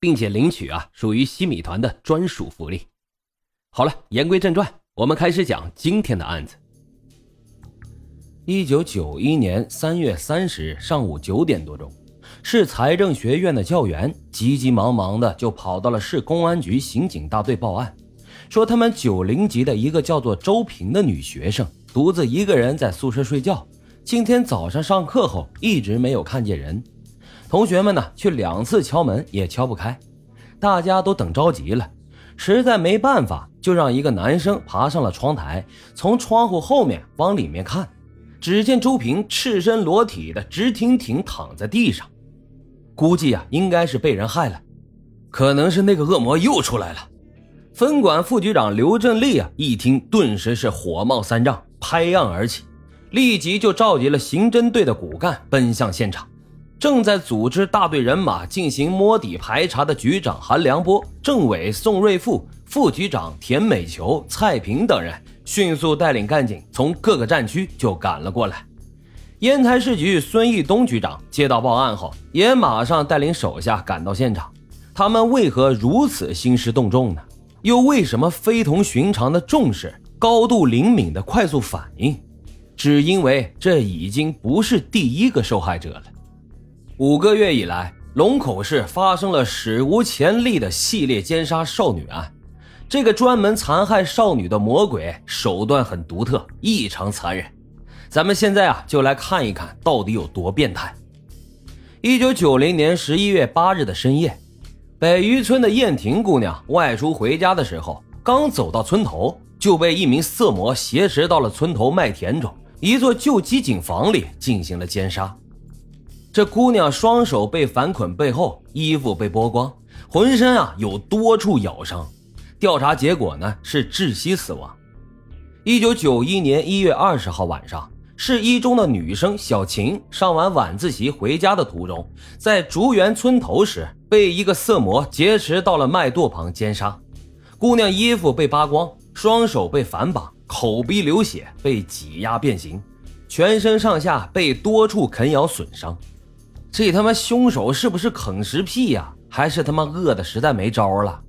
并且领取啊，属于西米团的专属福利。好了，言归正传，我们开始讲今天的案子。一九九一年三月三十日上午九点多钟，市财政学院的教员急急忙忙的就跑到了市公安局刑警大队报案，说他们九零级的一个叫做周平的女学生独自一个人在宿舍睡觉，今天早上上课后一直没有看见人。同学们呢，却两次敲门也敲不开，大家都等着急了，实在没办法，就让一个男生爬上了窗台，从窗户后面往里面看，只见周平赤身裸体的直挺挺躺在地上，估计啊，应该是被人害了，可能是那个恶魔又出来了。分管副局长刘振利啊，一听顿时是火冒三丈，拍案而起，立即就召集了刑侦队的骨干奔向现场。正在组织大队人马进行摸底排查的局长韩良波、政委宋瑞富、副局长田美球、蔡平等人，迅速带领干警从各个战区就赶了过来。烟台市局孙义东局长接到报案后，也马上带领手下赶到现场。他们为何如此兴师动众呢？又为什么非同寻常的重视、高度灵敏的快速反应？只因为这已经不是第一个受害者了。五个月以来，龙口市发生了史无前例的系列奸杀少女案。这个专门残害少女的魔鬼手段很独特，异常残忍。咱们现在啊，就来看一看到底有多变态。一九九零年十一月八日的深夜，北渔村的燕婷姑娘外出回家的时候，刚走到村头，就被一名色魔挟持到了村头麦田中一座旧机井房里进行了奸杀。这姑娘双手被反捆背后，衣服被剥光，浑身啊有多处咬伤。调查结果呢是窒息死亡。一九九一年一月二十号晚上，市一中的女生小琴上完晚自习回家的途中，在竹园村头时被一个色魔劫持到了麦垛旁奸杀。姑娘衣服被扒光，双手被反绑，口鼻流血，被挤压变形，全身上下被多处啃咬损伤。这他妈凶手是不是啃食癖呀？还是他妈饿的实在没招了？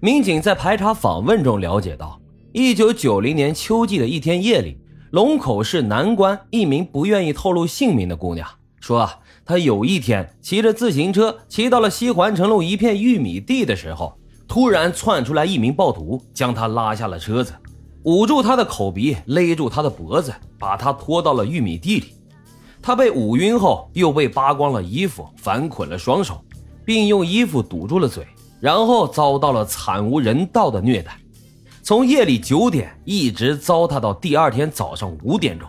民警在排查访问中了解到，一九九零年秋季的一天夜里，龙口市南关一名不愿意透露姓名的姑娘说啊，她有一天骑着自行车骑到了西环城路一片玉米地的时候，突然窜出来一名暴徒，将她拉下了车子，捂住她的口鼻，勒住她的脖子，把她拖到了玉米地里。他被捂晕后，又被扒光了衣服，反捆了双手，并用衣服堵住了嘴，然后遭到了惨无人道的虐待，从夜里九点一直糟蹋到第二天早上五点钟。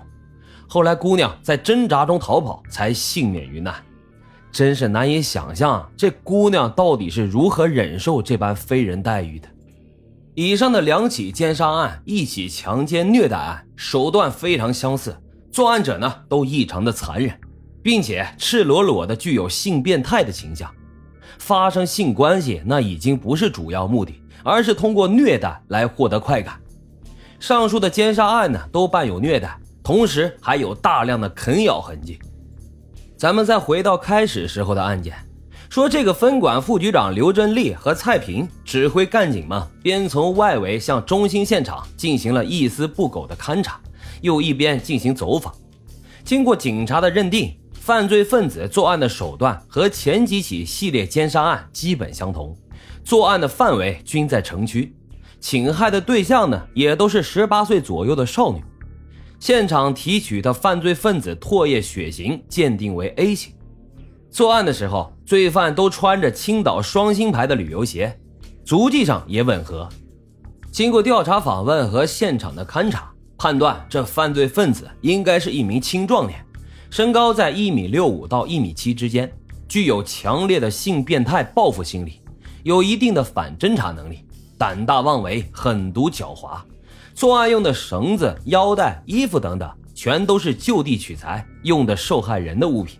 后来姑娘在挣扎中逃跑，才幸免于难。真是难以想象，这姑娘到底是如何忍受这般非人待遇的。以上的两起奸杀案，一起强奸虐待案，手段非常相似。作案者呢都异常的残忍，并且赤裸裸的具有性变态的倾向，发生性关系那已经不是主要目的，而是通过虐待来获得快感。上述的奸杀案呢都伴有虐待，同时还有大量的啃咬痕迹。咱们再回到开始时候的案件，说这个分管副局长刘振利和蔡平指挥干警们边从外围向中心现场进行了一丝不苟的勘查。又一边进行走访，经过警察的认定，犯罪分子作案的手段和前几起系列奸杀案基本相同，作案的范围均在城区，侵害的对象呢也都是十八岁左右的少女。现场提取的犯罪分子唾液血型鉴定为 A 型，作案的时候罪犯都穿着青岛双星牌的旅游鞋，足迹上也吻合。经过调查访问和现场的勘查。判断这犯罪分子应该是一名青壮年，身高在一米六五到一米七之间，具有强烈的性变态报复心理，有一定的反侦查能力。胆大妄为，狠毒狡猾。作案用的绳子、腰带、衣服等等，全都是就地取材，用的受害人的物品。